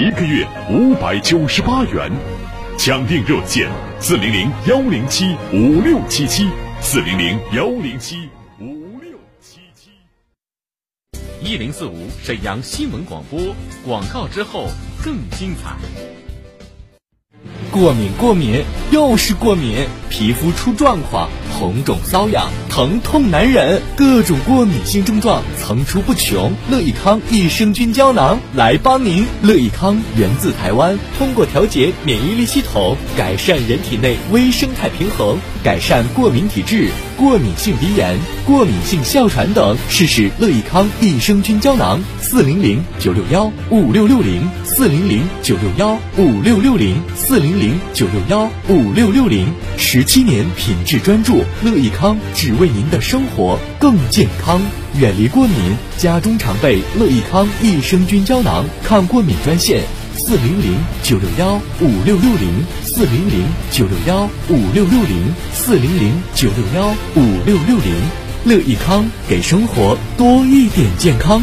一个月五百九十八元。抢订热线：四零零幺零七五六七七，四零零幺零七五六七七。一零四五沈阳新闻广播广告之后更精彩。过敏，过敏，又是过敏，皮肤出状况，红肿瘙痒，疼痛难忍，各种过敏性症状层出不穷。乐益康益生菌胶囊来帮您。乐益康源自台湾，通过调节免疫力系统，改善人体内微生态平衡，改善过敏体质、过敏性鼻炎、过敏性哮喘等。试试乐益康益生菌胶囊，四零零九六幺五六六零，四零零九六幺五六六零，四零零九六幺五六六零。十七年品质专注，乐益康只为您的生活更健康，远离过敏。家中常备乐益康益生菌胶囊，抗过敏专线：四零零九六幺五六六零，四零零九六幺五六六零，四零零九六幺五六六零。乐益康给生活多一点健康。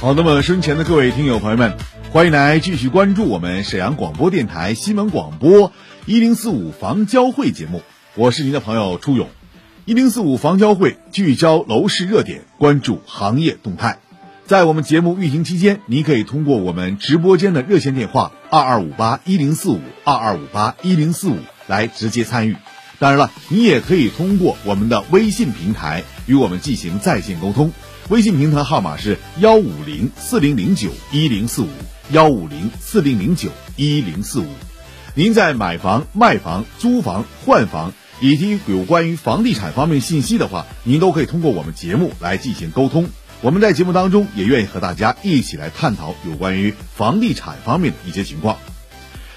好，那么身前的各位听友朋友们，欢迎来继续关注我们沈阳广播电台新闻广播一零四五房交会节目，我是您的朋友初勇。一零四五房交会聚焦楼市热点，关注行业动态。在我们节目运行期间，您可以通过我们直播间的热线电话二二五八一零四五二二五八一零四五来直接参与。当然了，你也可以通过我们的微信平台与我们进行在线沟通。微信平台号码是幺五零四零零九一零四五幺五零四零零九一零四五。您在买房、卖房、租房、换房以及有关于房地产方面信息的话，您都可以通过我们节目来进行沟通。我们在节目当中也愿意和大家一起来探讨有关于房地产方面的一些情况。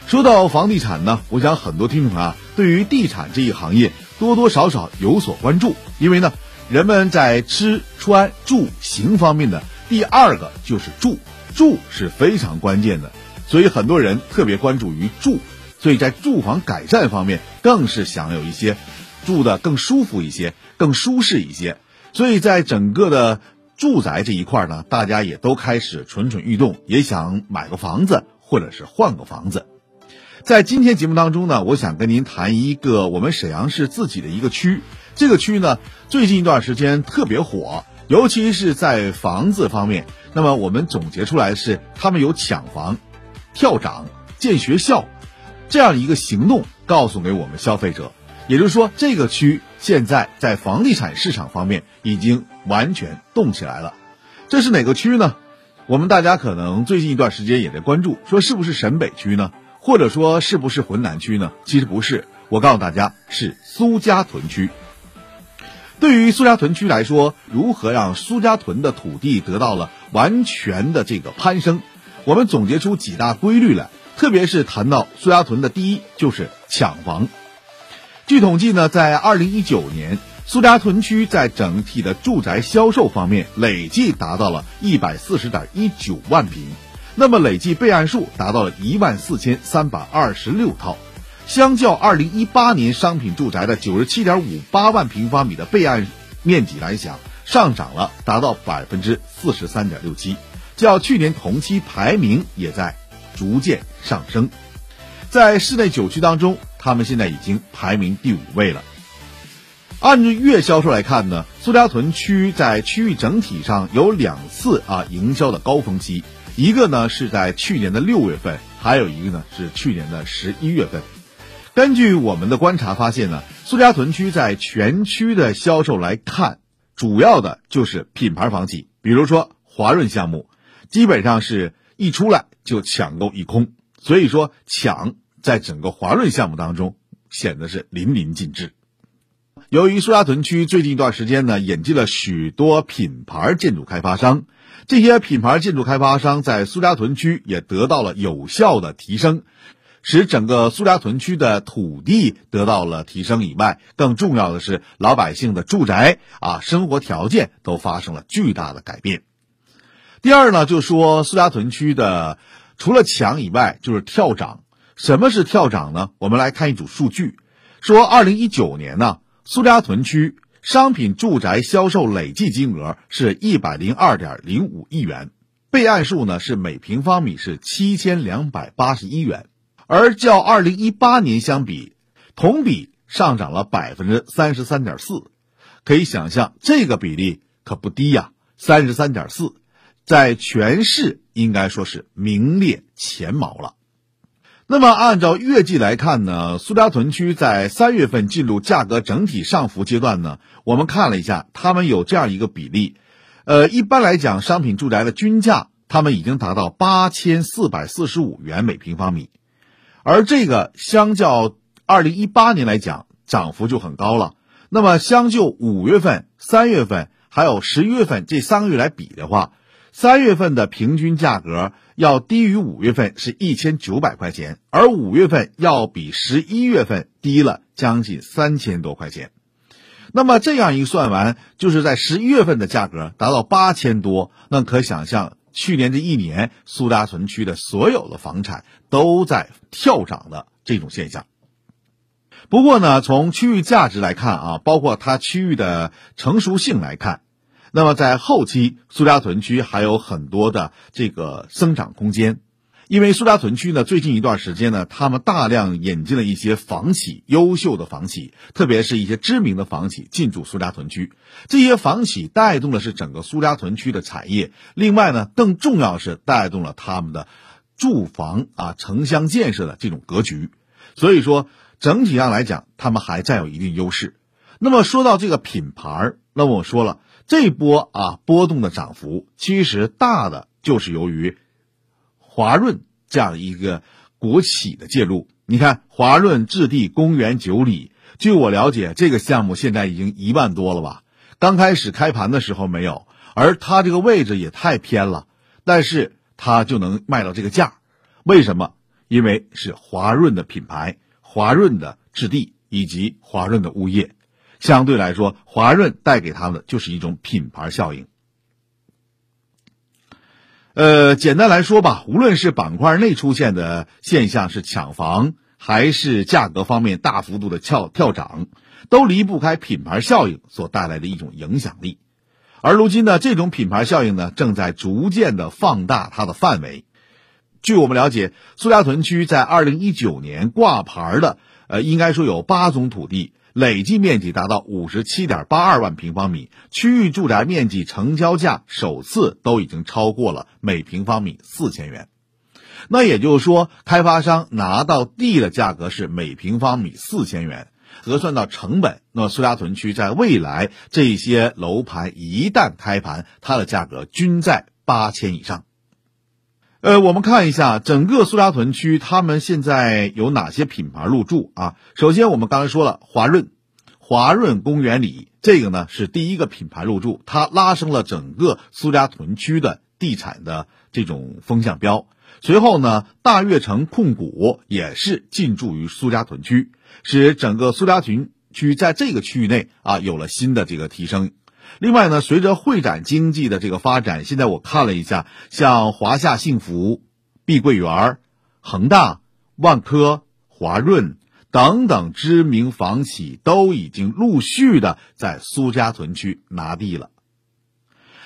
说到房地产呢，我想很多听众啊，对于地产这一行业多多少少有所关注，因为呢。人们在吃穿住行方面的第二个就是住，住是非常关键的，所以很多人特别关注于住，所以在住房改善方面更是想有一些住的更舒服一些、更舒适一些，所以在整个的住宅这一块呢，大家也都开始蠢蠢欲动，也想买个房子或者是换个房子。在今天节目当中呢，我想跟您谈一个我们沈阳市自己的一个区。这个区呢，最近一段时间特别火，尤其是在房子方面。那么我们总结出来是，他们有抢房、跳涨、建学校这样一个行动，告诉给我们消费者。也就是说，这个区现在在房地产市场方面已经完全动起来了。这是哪个区呢？我们大家可能最近一段时间也在关注，说是不是沈北区呢？或者说是不是浑南区呢？其实不是，我告诉大家是苏家屯区。对于苏家屯区来说，如何让苏家屯的土地得到了完全的这个攀升？我们总结出几大规律来，特别是谈到苏家屯的第一就是抢房。据统计呢，在二零一九年，苏家屯区在整体的住宅销售方面累计达到了一百四十点一九万平，那么累计备案数达到了一万四千三百二十六套，相较二零一八年商品住宅的九十七点五八万平方米的备案面积来讲，上涨了达到百分之四十三点六七，较去年同期排名也在逐渐上升。在市内九区当中，他们现在已经排名第五位了。按照月销售来看呢，苏家屯区在区域整体上有两次啊营销的高峰期，一个呢是在去年的六月份，还有一个呢是去年的十一月份。根据我们的观察发现呢，苏家屯区在全区的销售来看，主要的就是品牌房企，比如说华润项目，基本上是一出来就抢购一空，所以说抢。在整个华润项目当中，显得是淋漓尽致。由于苏家屯区最近一段时间呢，引进了许多品牌建筑开发商，这些品牌建筑开发商在苏家屯区也得到了有效的提升，使整个苏家屯区的土地得到了提升以外，更重要的是老百姓的住宅啊生活条件都发生了巨大的改变。第二呢，就说苏家屯区的除了抢以外，就是跳涨。什么是跳涨呢？我们来看一组数据，说二零一九年呢，苏家屯区商品住宅销售累计金额是一百零二点零五亿元，备案数呢是每平方米是七千两百八十一元，而较二零一八年相比，同比上涨了百分之三十三点四，可以想象这个比例可不低呀，三十三点四，在全市应该说是名列前茅了。那么，按照月季来看呢，苏家屯区在三月份进入价格整体上浮阶段呢。我们看了一下，他们有这样一个比例，呃，一般来讲，商品住宅的均价，他们已经达到八千四百四十五元每平方米，而这个相较二零一八年来讲，涨幅就很高了。那么，相就五月份、三月份还有十一月份这三个月来比的话，三月份的平均价格。要低于五月份是一千九百块钱，而五月份要比十一月份低了将近三千多块钱。那么这样一算完，就是在十一月份的价格达到八千多，那可想象去年这一年苏家屯区的所有的房产都在跳涨的这种现象。不过呢，从区域价值来看啊，包括它区域的成熟性来看。那么在后期，苏家屯区还有很多的这个增长空间，因为苏家屯区呢，最近一段时间呢，他们大量引进了一些房企，优秀的房企，特别是一些知名的房企进驻苏家屯区，这些房企带动的是整个苏家屯区的产业。另外呢，更重要是带动了他们的住房啊城乡建设的这种格局。所以说，整体上来讲，他们还占有一定优势。那么说到这个品牌，那么我说了。这波啊波动的涨幅，其实大的就是由于华润这样一个国企的介入。你看，华润置地公园九里，据我了解，这个项目现在已经一万多了吧？刚开始开盘的时候没有，而它这个位置也太偏了，但是它就能卖到这个价，为什么？因为是华润的品牌、华润的置地以及华润的物业。相对来说，华润带给他们的就是一种品牌效应。呃，简单来说吧，无论是板块内出现的现象是抢房，还是价格方面大幅度的跳跳涨，都离不开品牌效应所带来的一种影响力。而如今呢，这种品牌效应呢，正在逐渐的放大它的范围。据我们了解，苏家屯区在二零一九年挂牌的，呃，应该说有八宗土地。累计面积达到五十七点八二万平方米，区域住宅面积成交价首次都已经超过了每平方米四千元。那也就是说，开发商拿到地的价格是每平方米四千元，核算到成本，那么苏家屯区在未来这些楼盘一旦开盘，它的价格均在八千以上。呃，我们看一下整个苏家屯区，他们现在有哪些品牌入驻啊？首先，我们刚才说了华润，华润公园里这个呢是第一个品牌入驻，它拉升了整个苏家屯区的地产的这种风向标。随后呢，大悦城控股也是进驻于苏家屯区，使整个苏家屯区在这个区域内啊有了新的这个提升。另外呢，随着会展经济的这个发展，现在我看了一下，像华夏幸福、碧桂园、恒大、万科、华润等等知名房企都已经陆续的在苏家屯区拿地了。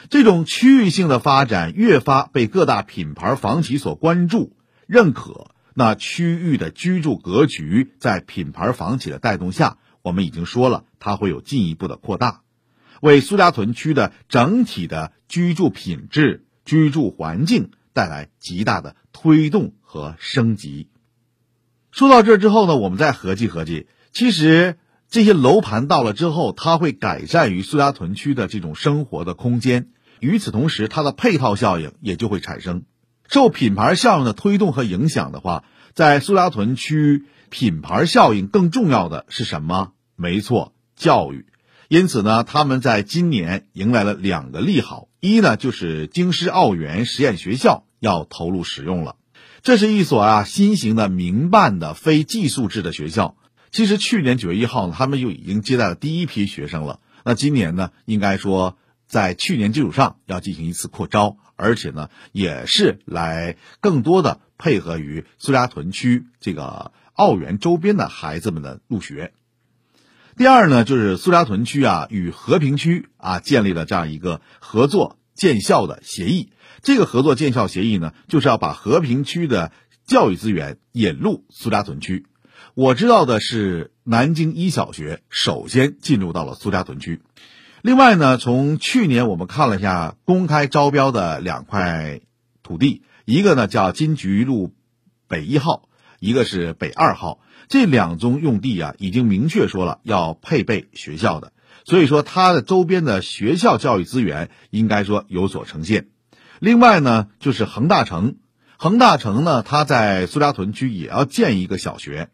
这种区域性的发展越发被各大品牌房企所关注、认可。那区域的居住格局在品牌房企的带动下，我们已经说了，它会有进一步的扩大。为苏家屯区的整体的居住品质、居住环境带来极大的推动和升级。说到这之后呢，我们再合计合计，其实这些楼盘到了之后，它会改善于苏家屯区的这种生活的空间。与此同时，它的配套效应也就会产生。受品牌效应的推动和影响的话，在苏家屯区，品牌效应更重要的是什么？没错，教育。因此呢，他们在今年迎来了两个利好：一呢，就是京师奥园实验学校要投入使用了，这是一所啊新型的民办的非寄宿制的学校。其实去年九月一号呢，他们就已经接待了第一批学生了。那今年呢，应该说在去年基础上要进行一次扩招，而且呢，也是来更多的配合于苏家屯区这个奥园周边的孩子们的入学。第二呢，就是苏家屯区啊与和平区啊建立了这样一个合作建校的协议。这个合作建校协议呢，就是要把和平区的教育资源引入苏家屯区。我知道的是，南京一小学首先进入到了苏家屯区。另外呢，从去年我们看了一下公开招标的两块土地，一个呢叫金菊路北一号，一个是北二号。这两宗用地啊，已经明确说了要配备学校的，所以说它的周边的学校教育资源应该说有所呈现。另外呢，就是恒大城，恒大城呢，它在苏家屯区也要建一个小学，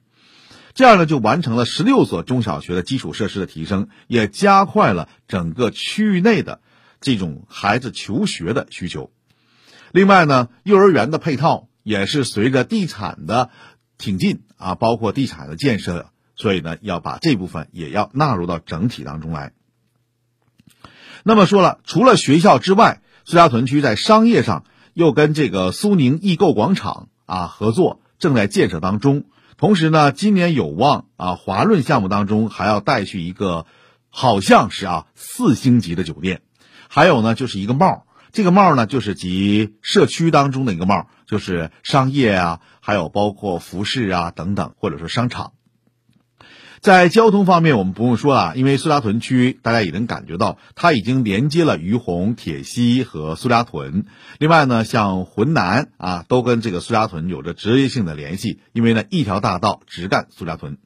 这样呢就完成了十六所中小学的基础设施的提升，也加快了整个区域内的这种孩子求学的需求。另外呢，幼儿园的配套也是随着地产的。挺进啊，包括地产的建设，所以呢，要把这部分也要纳入到整体当中来。那么说了，除了学校之外，苏家屯区在商业上又跟这个苏宁易购广场啊合作，正在建设当中。同时呢，今年有望啊，华润项目当中还要带去一个，好像是啊四星级的酒店，还有呢就是一个帽。这个帽呢，就是集社区当中的一个帽，就是商业啊，还有包括服饰啊等等，或者说商场。在交通方面，我们不用说了，因为苏家屯区大家也能感觉到，它已经连接了于洪、铁西和苏家屯。另外呢，像浑南啊，都跟这个苏家屯有着直接性的联系，因为呢，一条大道直干苏家屯。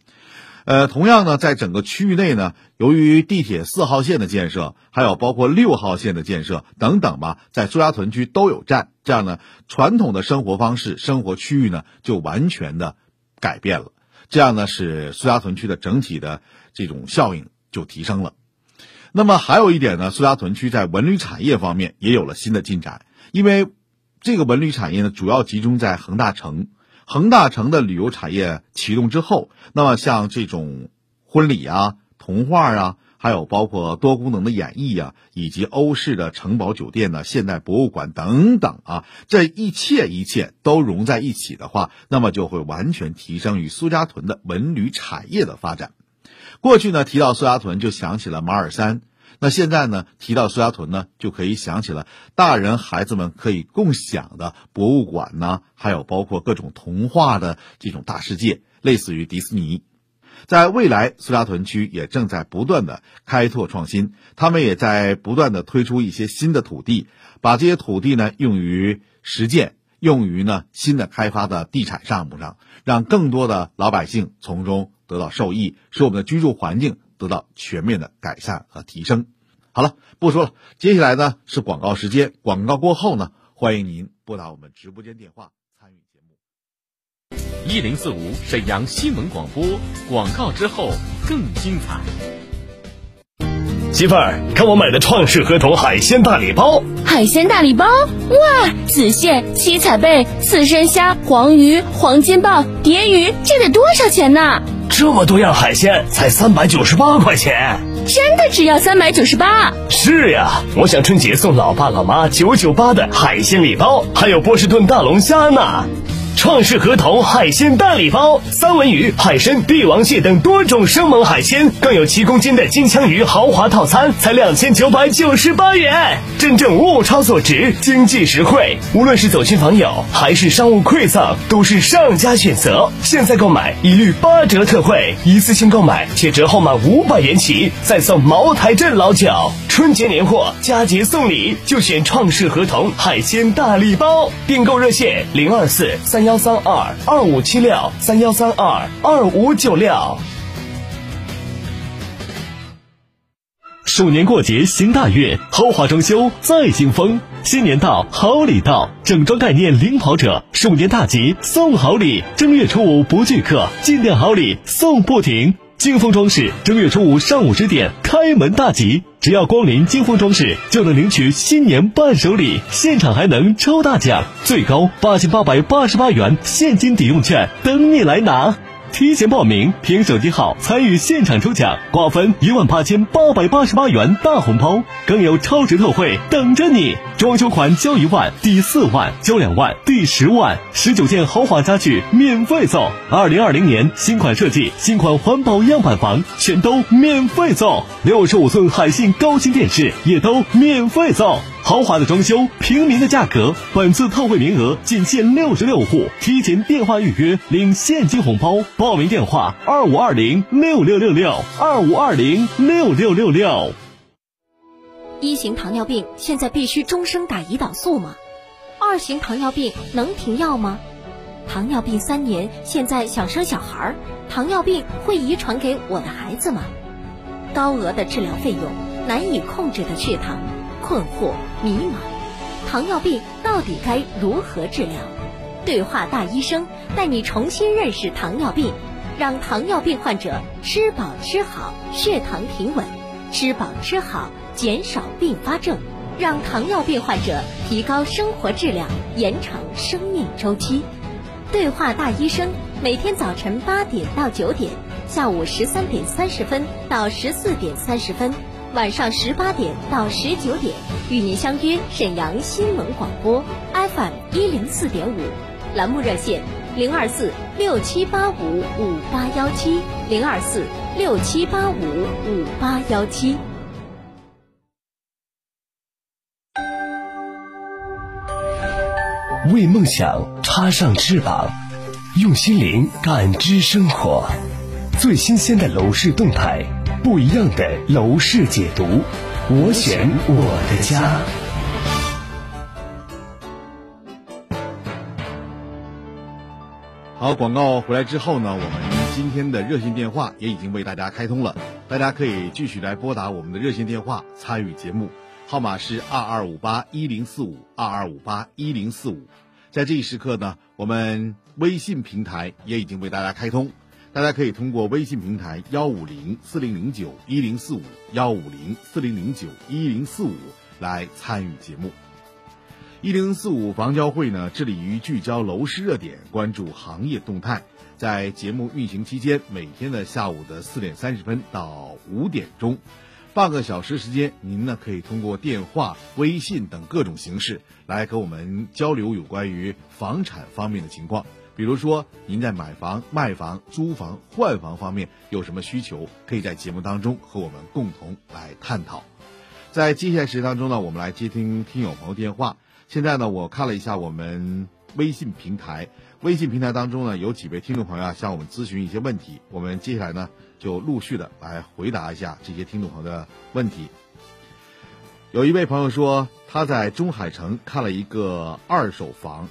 呃，同样呢，在整个区域内呢，由于地铁四号线的建设，还有包括六号线的建设等等吧，在苏家屯区都有站，这样呢，传统的生活方式、生活区域呢，就完全的改变了。这样呢，使苏家屯区的整体的这种效应就提升了。那么还有一点呢，苏家屯区在文旅产业方面也有了新的进展，因为这个文旅产业呢，主要集中在恒大城。恒大城的旅游产业启动之后，那么像这种婚礼啊、童话啊，还有包括多功能的演艺啊，以及欧式的城堡酒店呢、现代博物馆等等啊，这一切一切都融在一起的话，那么就会完全提升与苏家屯的文旅产业的发展。过去呢，提到苏家屯就想起了马尔山。那现在呢，提到苏家屯呢，就可以想起了大人孩子们可以共享的博物馆呢，还有包括各种童话的这种大世界，类似于迪士尼。在未来，苏家屯区也正在不断的开拓创新，他们也在不断的推出一些新的土地，把这些土地呢用于实践。用于呢新的开发的地产项目上，让更多的老百姓从中得到受益，使我们的居住环境得到全面的改善和提升。好了，不说了，接下来呢是广告时间，广告过后呢，欢迎您拨打我们直播间电话参与节目。一零四五沈阳新闻广播，广告之后更精彩。媳妇儿，看我买的创世合同海鲜大礼包。海鲜大礼包，哇，紫蟹、七彩贝、刺身虾、黄鱼、黄金鲍、蝶鱼，这得多少钱呢？这么多样海鲜，才三百九十八块钱。真的只要三百九十八？是呀，我想春节送老爸老妈九九八的海鲜礼包，还有波士顿大龙虾呢。创世合同海鲜大礼包，三文鱼、海参、帝王蟹等多种生猛海鲜，更有七公斤的金枪鱼豪华套餐，才两千九百九十八元，真正物超所值，经济实惠。无论是走亲访友还是商务馈赠，都是上佳选择。现在购买一律八折特惠，一次性购买且折后满五百元起，再送茅台镇老酒。春节年货，佳节送礼，就选创世合同海鲜大礼包。订购热线零二四三幺三二二五七六三幺三二二五九六。鼠年过节行大运，豪华装修再兴风。新年到，好礼到，整装概念领跑者，鼠年大吉送好礼，正月初五不聚客，进店好礼送不停。金风装饰正月初五上午十点开门大吉，只要光临金风装饰，就能领取新年伴手礼，现场还能抽大奖，最高八千八百八十八元现金抵用券等你来拿。提前报名，凭手机号参与现场抽奖，瓜分一万八千八百八十八元大红包，更有超值特惠等着你！装修款交一万抵四万，交两万抵十万，十九件豪华家具免费送。二零二零年新款设计、新款环保样板房全都免费送，六十五寸海信高清电视也都免费送。豪华的装修，平民的价格，本次特惠名额仅限六十六户，提前电话预约领现金红包。报名电话：二五二零六六六六二五二零六六六六。一型糖尿病现在必须终生打胰岛素吗？二型糖尿病能停药吗？糖尿病三年，现在想生小孩儿，糖尿病会遗传给我的孩子吗？高额的治疗费用，难以控制的血糖。困惑、迷茫，糖尿病到底该如何治疗？对话大医生带你重新认识糖尿病，让糖尿病患者吃饱吃好，血糖平稳；吃饱吃好，减少并发症，让糖尿病患者提高生活质量，延长生命周期。对话大医生每天早晨八点到九点，下午十三点三十分到十四点三十分。晚上十八点到十九点，与您相约沈阳新闻广播 FM 一零四点五，栏目热线零二四六七八五五八幺七零二四六七八五五八幺七。为梦想插上翅膀，用心灵感知生活，最新鲜的楼市动态。不一样的楼市解读，我选我的家。好，广告回来之后呢，我们今天的热线电话也已经为大家开通了，大家可以继续来拨打我们的热线电话参与节目，号码是二二五八一零四五二二五八一零四五。在这一时刻呢，我们微信平台也已经为大家开通。大家可以通过微信平台幺五零四零零九一零四五幺五零四零零九一零四五来参与节目。一零四五房交会呢，致力于聚焦楼市热点，关注行业动态。在节目运行期间，每天的下午的四点三十分到五点钟，半个小时时间，您呢可以通过电话、微信等各种形式来和我们交流有关于房产方面的情况。比如说，您在买房、卖房、租房、换房方面有什么需求，可以在节目当中和我们共同来探讨。在接下来时间当中呢，我们来接听听友朋友电话。现在呢，我看了一下我们微信平台，微信平台当中呢，有几位听众朋友啊向我们咨询一些问题，我们接下来呢就陆续的来回答一下这些听众朋友的问题。有一位朋友说，他在中海城看了一个二手房。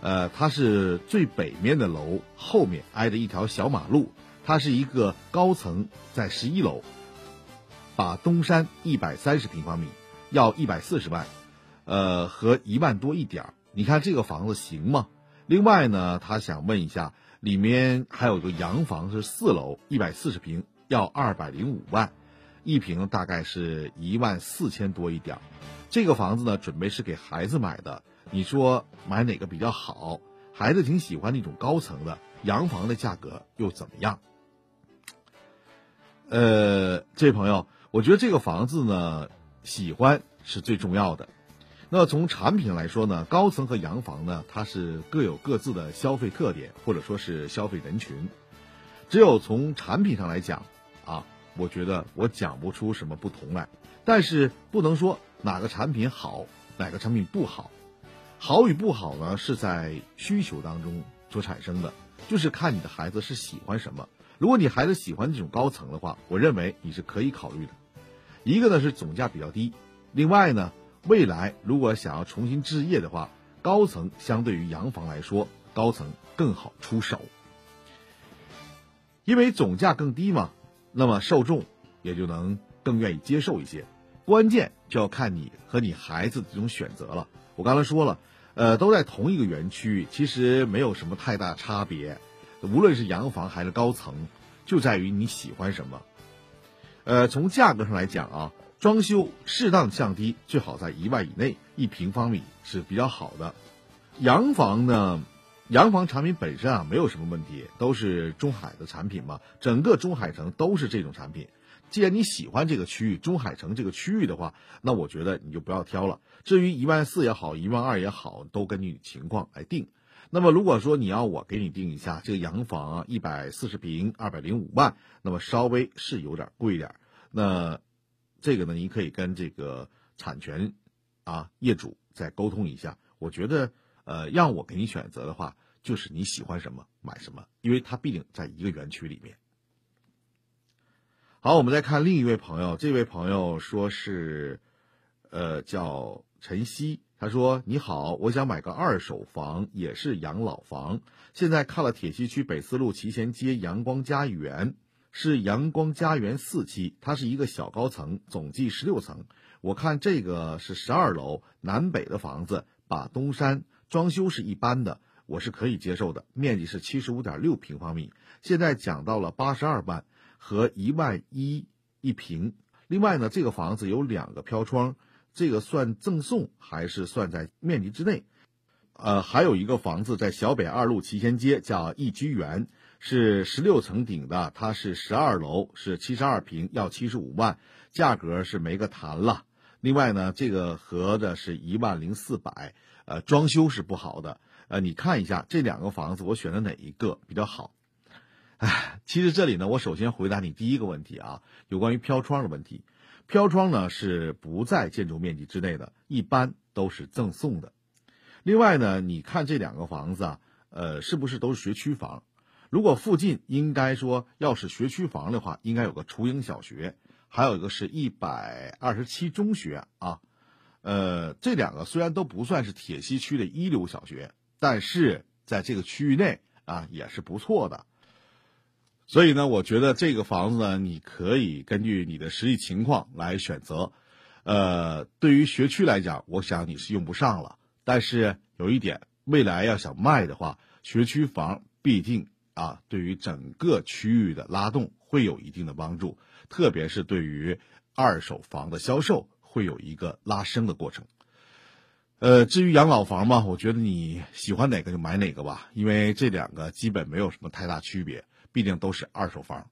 呃，它是最北面的楼，后面挨着一条小马路，它是一个高层，在十一楼，把东山一百三十平方米，要一百四十万，呃，和一万多一点儿。你看这个房子行吗？另外呢，他想问一下，里面还有个洋房是四楼，一百四十平，要二百零五万，一平大概是一万四千多一点儿。这个房子呢，准备是给孩子买的。你说买哪个比较好？孩子挺喜欢那种高层的洋房的价格又怎么样？呃，这位朋友，我觉得这个房子呢，喜欢是最重要的。那从产品来说呢，高层和洋房呢，它是各有各自的消费特点，或者说是消费人群。只有从产品上来讲，啊，我觉得我讲不出什么不同来。但是不能说哪个产品好，哪个产品不好。好与不好呢，是在需求当中所产生的，就是看你的孩子是喜欢什么。如果你孩子喜欢这种高层的话，我认为你是可以考虑的。一个呢是总价比较低，另外呢，未来如果想要重新置业的话，高层相对于洋房来说，高层更好出手，因为总价更低嘛，那么受众也就能更愿意接受一些。关键就要看你和你孩子的这种选择了。我刚才说了，呃，都在同一个园区，其实没有什么太大差别。无论是洋房还是高层，就在于你喜欢什么。呃，从价格上来讲啊，装修适当降低，最好在一万以内一平方米是比较好的。洋房呢，洋房产品本身啊没有什么问题，都是中海的产品嘛，整个中海城都是这种产品。既然你喜欢这个区域，中海城这个区域的话，那我觉得你就不要挑了。至于一万四也好，一万二也好，都根据你情况来定。那么如果说你要我给你定一下，这个洋房一百四十平，二百零五万，那么稍微是有点贵点。那这个呢，你可以跟这个产权啊业主再沟通一下。我觉得，呃，让我给你选择的话，就是你喜欢什么买什么，因为它毕竟在一个园区里面。好，我们再看另一位朋友。这位朋友说是，呃，叫陈曦。他说：“你好，我想买个二手房，也是养老房。现在看了铁西区北四路旗贤街阳光家园，是阳光家园四期，它是一个小高层，总计十六层。我看这个是十二楼南北的房子，把东山装修是一般的，我是可以接受的。面积是七十五点六平方米，现在讲到了八十二万。”和一万一一平。另外呢，这个房子有两个飘窗，这个算赠送还是算在面积之内？呃，还有一个房子在小北二路旗贤街，叫逸居园，是十六层顶的，它是十二楼，是七十二平，要七十五万，价格是没个谈了。另外呢，这个合的是一万零四百，呃，装修是不好的。呃，你看一下这两个房子，我选的哪一个比较好？哎，其实这里呢，我首先回答你第一个问题啊，有关于飘窗的问题。飘窗呢是不在建筑面积之内的，一般都是赠送的。另外呢，你看这两个房子啊，呃，是不是都是学区房？如果附近应该说要是学区房的话，应该有个雏鹰小学，还有一个是一百二十七中学啊。呃，这两个虽然都不算是铁西区的一流小学，但是在这个区域内啊也是不错的。所以呢，我觉得这个房子呢，你可以根据你的实际情况来选择。呃，对于学区来讲，我想你是用不上了。但是有一点，未来要想卖的话，学区房必定啊，对于整个区域的拉动会有一定的帮助，特别是对于二手房的销售会有一个拉升的过程。呃，至于养老房嘛，我觉得你喜欢哪个就买哪个吧，因为这两个基本没有什么太大区别。毕竟都是二手房。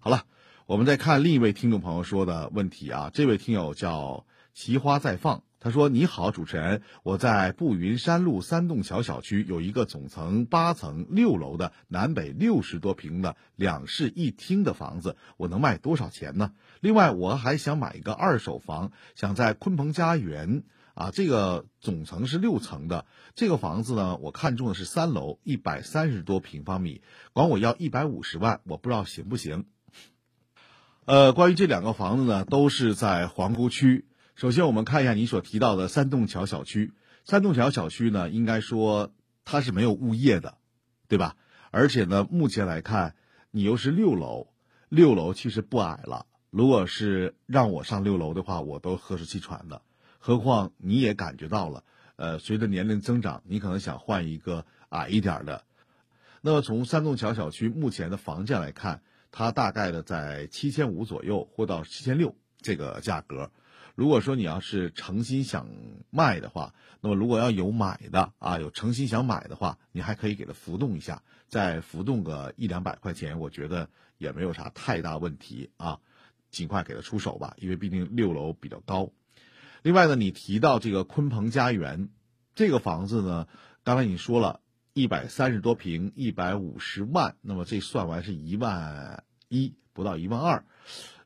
好了，我们再看另一位听众朋友说的问题啊。这位听友叫奇花再放，他说：“你好，主持人，我在步云山路三洞桥小区有一个总层八层六楼的南北六十多平的两室一厅的房子，我能卖多少钱呢？另外，我还想买一个二手房，想在鲲鹏家园。”啊，这个总层是六层的，这个房子呢，我看中的是三楼，一百三十多平方米，管我要一百五十万，我不知道行不行。呃，关于这两个房子呢，都是在皇姑区。首先，我们看一下你所提到的三洞桥小区。三洞桥小区呢，应该说它是没有物业的，对吧？而且呢，目前来看，你又是六楼，六楼其实不矮了。如果是让我上六楼的话，我都喝气喘的。何况你也感觉到了，呃，随着年龄增长，你可能想换一个矮一点的。那么从三栋桥小区目前的房价来看，它大概的在七千五左右或到七千六这个价格。如果说你要是诚心想卖的话，那么如果要有买的啊，有诚心想买的话，你还可以给它浮动一下，再浮动个一两百块钱，我觉得也没有啥太大问题啊。尽快给它出手吧，因为毕竟六楼比较高。另外呢，你提到这个鲲鹏家园，这个房子呢，刚才你说了一百三十多平，一百五十万，那么这算完是一万一，不到一万二。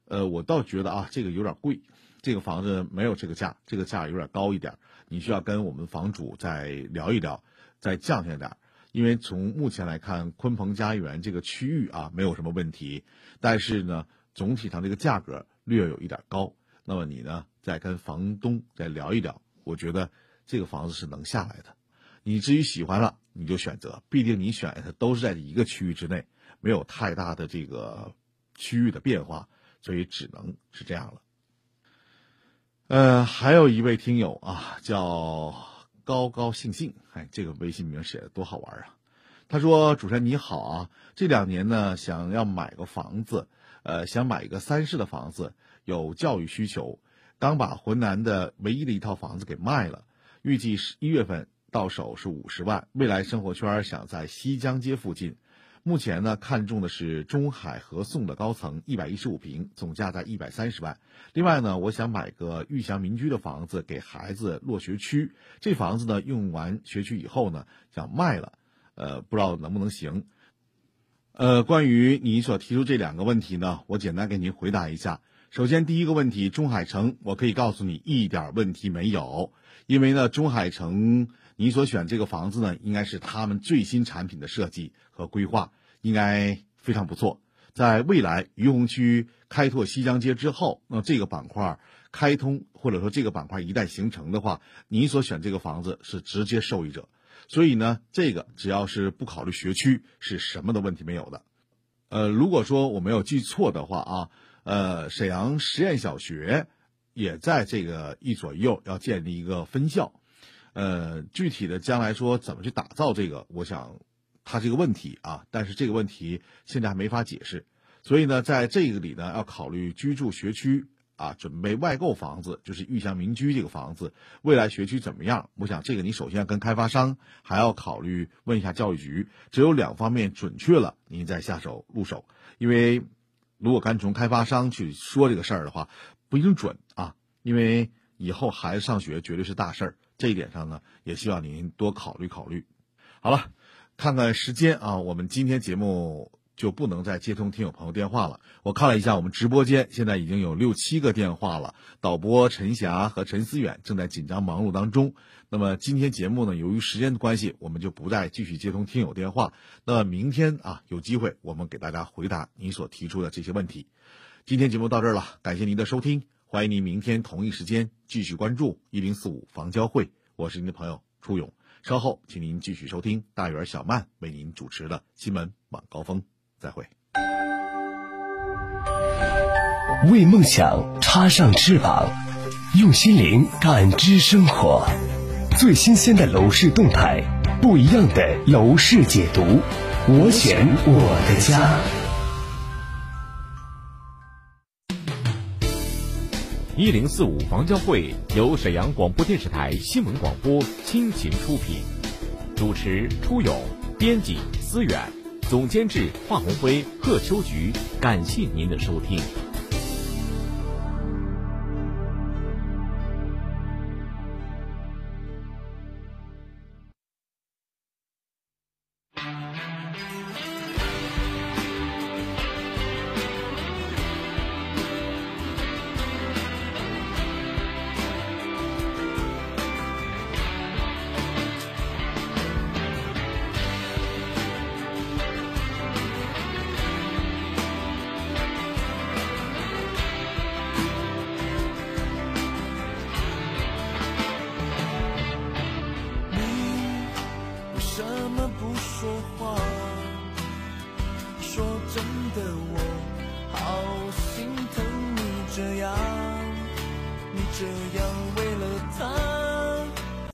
呃，我倒觉得啊，这个有点贵，这个房子没有这个价，这个价有点高一点，你需要跟我们房主再聊一聊，再降下点。因为从目前来看，鲲鹏家园这个区域啊，没有什么问题，但是呢。总体上这个价格略有一点高，那么你呢再跟房东再聊一聊，我觉得这个房子是能下来的。你至于喜欢了，你就选择，毕竟你选的都是在一个区域之内，没有太大的这个区域的变化，所以只能是这样了。呃，还有一位听友啊，叫高高兴兴，哎，这个微信名写的多好玩啊！他说：“主持人你好啊，这两年呢想要买个房子。”呃，想买一个三室的房子，有教育需求，刚把浑南的唯一的一套房子给卖了，预计是一月份到手是五十万。未来生活圈想在西江街附近，目前呢看中的是中海和颂的高层，一百一十五平，总价在一百三十万。另外呢，我想买个玉祥民居的房子给孩子落学区，这房子呢用完学区以后呢想卖了，呃，不知道能不能行。呃，关于你所提出这两个问题呢，我简单给您回答一下。首先，第一个问题，中海城，我可以告诉你一点问题没有，因为呢，中海城你所选这个房子呢，应该是他们最新产品的设计和规划，应该非常不错。在未来于洪区开拓西江街之后，那这个板块开通或者说这个板块一旦形成的话，你所选这个房子是直接受益者。所以呢，这个只要是不考虑学区，是什么的问题没有的。呃，如果说我没有记错的话啊，呃，沈阳实验小学也在这个一左右要建立一个分校。呃，具体的将来说怎么去打造这个，我想它是一个问题啊，但是这个问题现在还没法解释。所以呢，在这个里呢，要考虑居住学区。啊，准备外购房子，就是玉祥民居这个房子，未来学区怎么样？我想这个你首先要跟开发商，还要考虑问一下教育局，只有两方面准确了，您再下手入手。因为如果敢从开发商去说这个事儿的话，不一定准啊。因为以后孩子上学绝对是大事儿，这一点上呢，也希望您多考虑考虑。好了，看看时间啊，我们今天节目。就不能再接通听友朋友电话了。我看了一下，我们直播间现在已经有六七个电话了。导播陈霞和陈思远正在紧张忙碌当中。那么今天节目呢，由于时间的关系，我们就不再继续接通听友电话。那明天啊，有机会我们给大家回答你所提出的这些问题。今天节目到这儿了，感谢您的收听，欢迎您明天同一时间继续关注一零四五房交会。我是您的朋友初勇，稍后请您继续收听大圆小曼为您主持的新闻晚高峰。再会。为梦想插上翅膀，用心灵感知生活。最新鲜的楼市动态，不一样的楼市解读。我选我的家。一零四五房交会由沈阳广播电视台新闻广播倾情出品，主持出勇，编辑思远。总监制华红辉、贺秋菊，感谢您的收听。